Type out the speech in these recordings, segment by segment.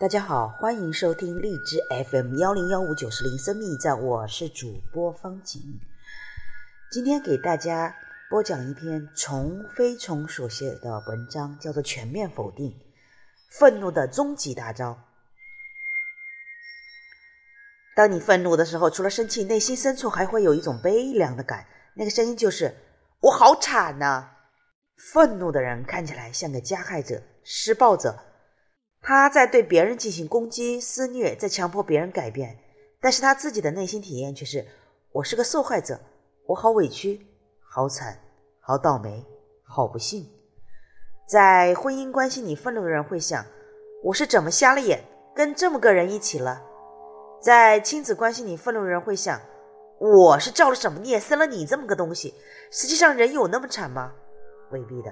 大家好，欢迎收听荔枝 FM 幺零幺五九四零生命驿站，我是主播方景。今天给大家播讲一篇虫飞虫所写的文章，叫做《全面否定：愤怒的终极大招》。当你愤怒的时候，除了生气，内心深处还会有一种悲凉的感，那个声音就是“我好惨呐”。愤怒的人看起来像个加害者、施暴者。他在对别人进行攻击、施虐，在强迫别人改变，但是他自己的内心体验却是：我是个受害者，我好委屈，好惨，好倒霉，好不幸。在婚姻关系里，愤怒的人会想：我是怎么瞎了眼，跟这么个人一起了？在亲子关系里，愤怒的人会想：我是造了什么孽，生了你这么个东西？实际上，人有那么惨吗？未必的。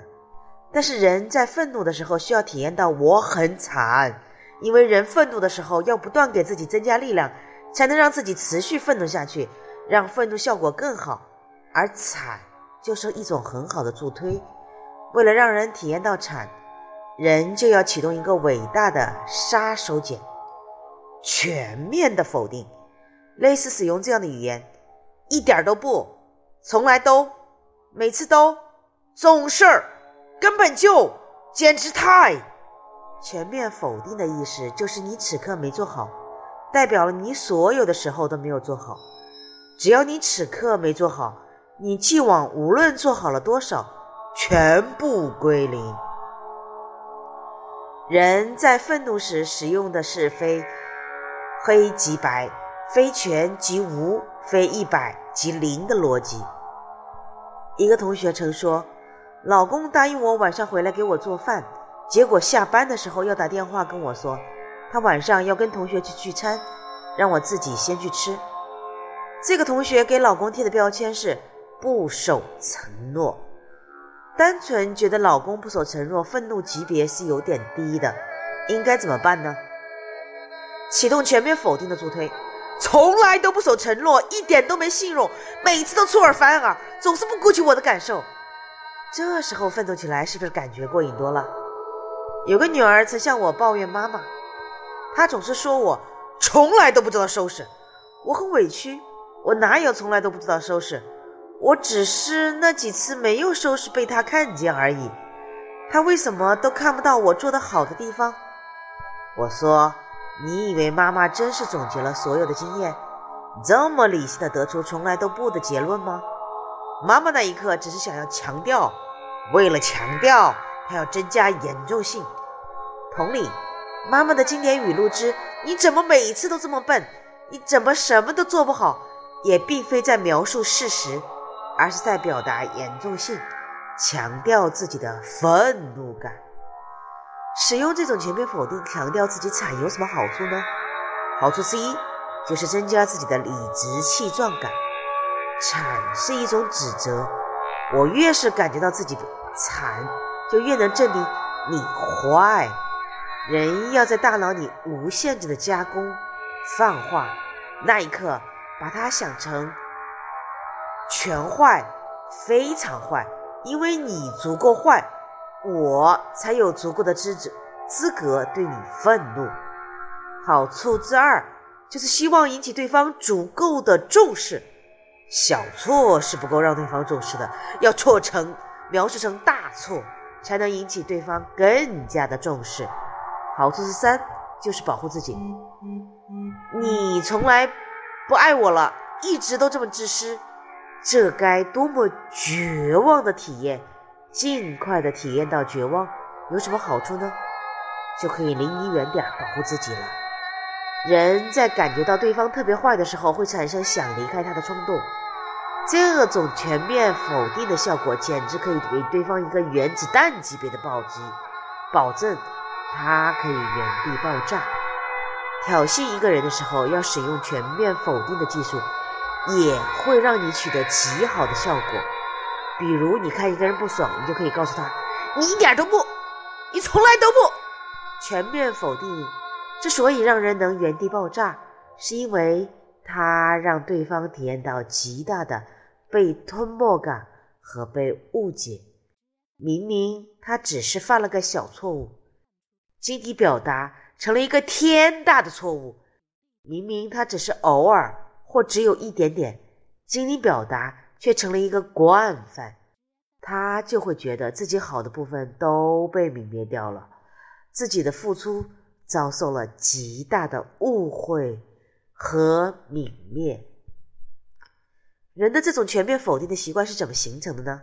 但是人在愤怒的时候需要体验到我很惨，因为人愤怒的时候要不断给自己增加力量，才能让自己持续愤怒下去，让愤怒效果更好。而惨就是一种很好的助推。为了让人体验到惨，人就要启动一个伟大的杀手锏——全面的否定。类似使用这样的语言：一点都不，从来都，每次都，总是。根本就简直太全面否定的意思，就是你此刻没做好，代表了你所有的时候都没有做好。只要你此刻没做好，你既往无论做好了多少，全部归零。人在愤怒时使用的是非黑即白、非全即无、非一百即零的逻辑。一个同学曾说。老公答应我晚上回来给我做饭，结果下班的时候要打电话跟我说，他晚上要跟同学去聚餐，让我自己先去吃。这个同学给老公贴的标签是不守承诺，单纯觉得老公不守承诺，愤怒级别是有点低的，应该怎么办呢？启动全面否定的助推，从来都不守承诺，一点都没信用，每次都出尔反尔，总是不顾及我的感受。这时候奋斗起来是不是感觉过瘾多了？有个女儿曾向我抱怨妈妈，她总是说我从来都不知道收拾，我很委屈。我哪有从来都不知道收拾？我只是那几次没有收拾被她看见而已。她为什么都看不到我做的好的地方？我说，你以为妈妈真是总结了所有的经验，这么理性的得出从来都不的结论吗？妈妈那一刻只是想要强调，为了强调，她要增加严重性。同理，妈妈的经典语录之“你怎么每一次都这么笨？你怎么什么都做不好？”也并非在描述事实，而是在表达严重性，强调自己的愤怒感。使用这种全面否定，强调自己惨有什么好处呢？好处之一就是增加自己的理直气壮感。惨是一种指责，我越是感觉到自己惨，就越能证明你坏。人要在大脑里无限制的加工、泛化，那一刻把它想成全坏、非常坏，因为你足够坏，我才有足够的资质资格对你愤怒。好处之二就是希望引起对方足够的重视。小错是不够让对方重视的，要错成描述成大错，才能引起对方更加的重视。好处是三，就是保护自己。你从来不爱我了，一直都这么自私，这该多么绝望的体验！尽快的体验到绝望，有什么好处呢？就可以离你远点，保护自己了。人在感觉到对方特别坏的时候，会产生想离开他的冲动。这种全面否定的效果，简直可以给对方一个原子弹级别的暴击，保证他可以原地爆炸。挑衅一个人的时候，要使用全面否定的技术，也会让你取得极好的效果。比如，你看一个人不爽，你就可以告诉他：“你一点都不，你从来都不。”全面否定之所以让人能原地爆炸，是因为它让对方体验到极大的。被吞没感和被误解，明明他只是犯了个小错误，经你表达成了一个天大的错误。明明他只是偶尔或只有一点点精灵表达，却成了一个惯犯，他就会觉得自己好的部分都被泯灭掉了，自己的付出遭受了极大的误会和泯灭。人的这种全面否定的习惯是怎么形成的呢？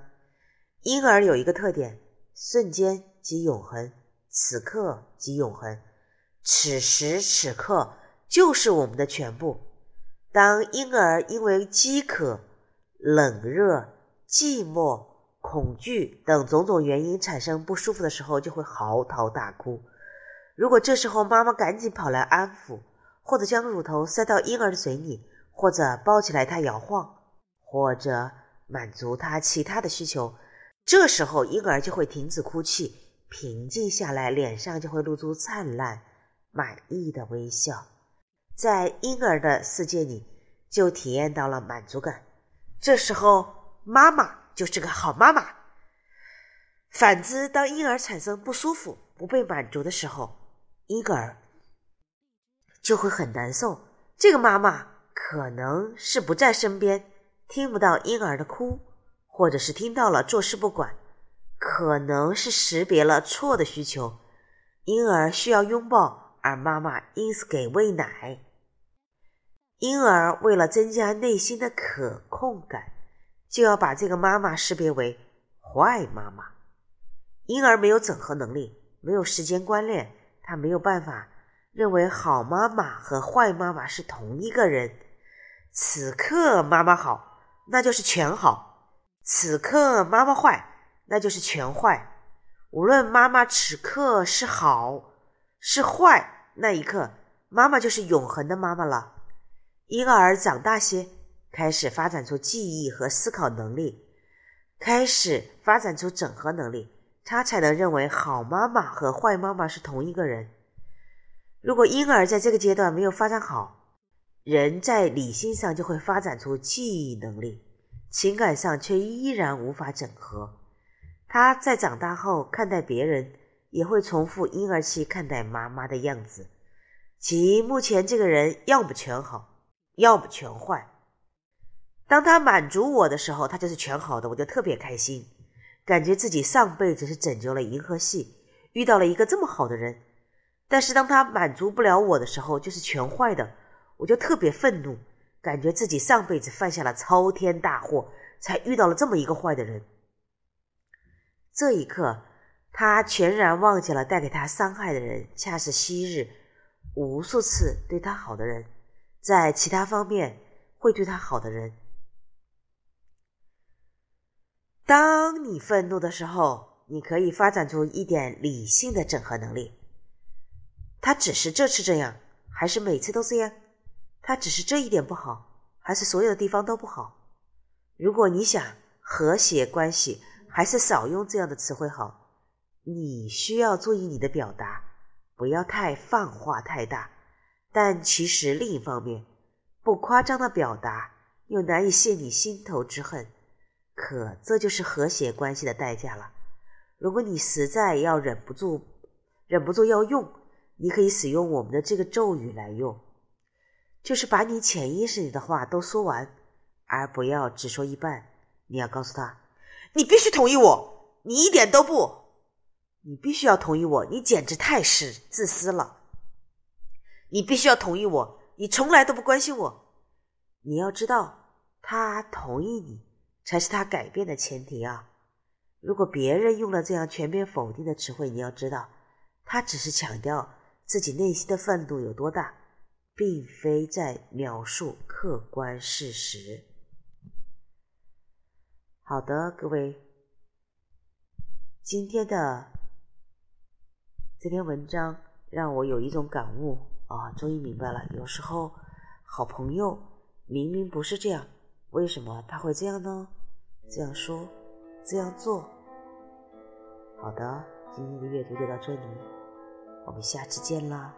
婴儿有一个特点：瞬间即永恒，此刻即永恒，此时此刻。就是我们的全部。当婴儿因为饥渴、冷热、寂寞、恐惧等种种原因产生不舒服的时候，就会嚎啕大哭。如果这时候妈妈赶紧跑来安抚，或者将乳头塞到婴儿的嘴里，或者抱起来他摇晃，或者满足他其他的需求，这时候婴儿就会停止哭泣，平静下来，脸上就会露出灿烂、满意的微笑。在婴儿的世界里，就体验到了满足感。这时候，妈妈就是个好妈妈。反之，当婴儿产生不舒服、不被满足的时候，婴儿就会很难受。这个妈妈可能是不在身边，听不到婴儿的哭，或者是听到了坐视不管，可能是识别了错的需求。婴儿需要拥抱，而妈妈因此给喂奶。婴儿为了增加内心的可控感，就要把这个妈妈识别为坏妈妈。婴儿没有整合能力，没有时间观念，他没有办法认为好妈妈和坏妈妈是同一个人。此刻妈妈好，那就是全好；此刻妈妈坏，那就是全坏。无论妈妈此刻是好是坏，那一刻妈妈就是永恒的妈妈了。婴儿长大些，开始发展出记忆和思考能力，开始发展出整合能力，他才能认为好妈妈和坏妈妈是同一个人。如果婴儿在这个阶段没有发展好，人在理性上就会发展出记忆能力，情感上却依然无法整合。他在长大后看待别人，也会重复婴儿期看待妈妈的样子，即目前这个人要么全好。要么全坏。当他满足我的时候，他就是全好的，我就特别开心，感觉自己上辈子是拯救了银河系，遇到了一个这么好的人。但是当他满足不了我的时候，就是全坏的，我就特别愤怒，感觉自己上辈子犯下了超天大祸，才遇到了这么一个坏的人。这一刻，他全然忘记了带给他伤害的人，恰是昔日无数次对他好的人。在其他方面会对他好的人，当你愤怒的时候，你可以发展出一点理性的整合能力。他只是这次这样，还是每次都这样？他只是这一点不好，还是所有的地方都不好？如果你想和谐关系，还是少用这样的词汇好。你需要注意你的表达，不要太放话太大。但其实另一方面，不夸张的表达又难以泄你心头之恨，可这就是和谐关系的代价了。如果你实在要忍不住，忍不住要用，你可以使用我们的这个咒语来用，就是把你潜意识里的话都说完，而不要只说一半。你要告诉他，你必须同意我，你一点都不，你必须要同意我，你简直太是自私了。你必须要同意我，你从来都不关心我。你要知道，他同意你才是他改变的前提啊！如果别人用了这样全面否定的词汇，你要知道，他只是强调自己内心的愤怒有多大，并非在描述客观事实。好的，各位，今天的这篇文章让我有一种感悟。啊，终于明白了。有时候，好朋友明明不是这样，为什么他会这样呢？这样说，这样做。好的，今天的阅读就到这里，我们下次见啦。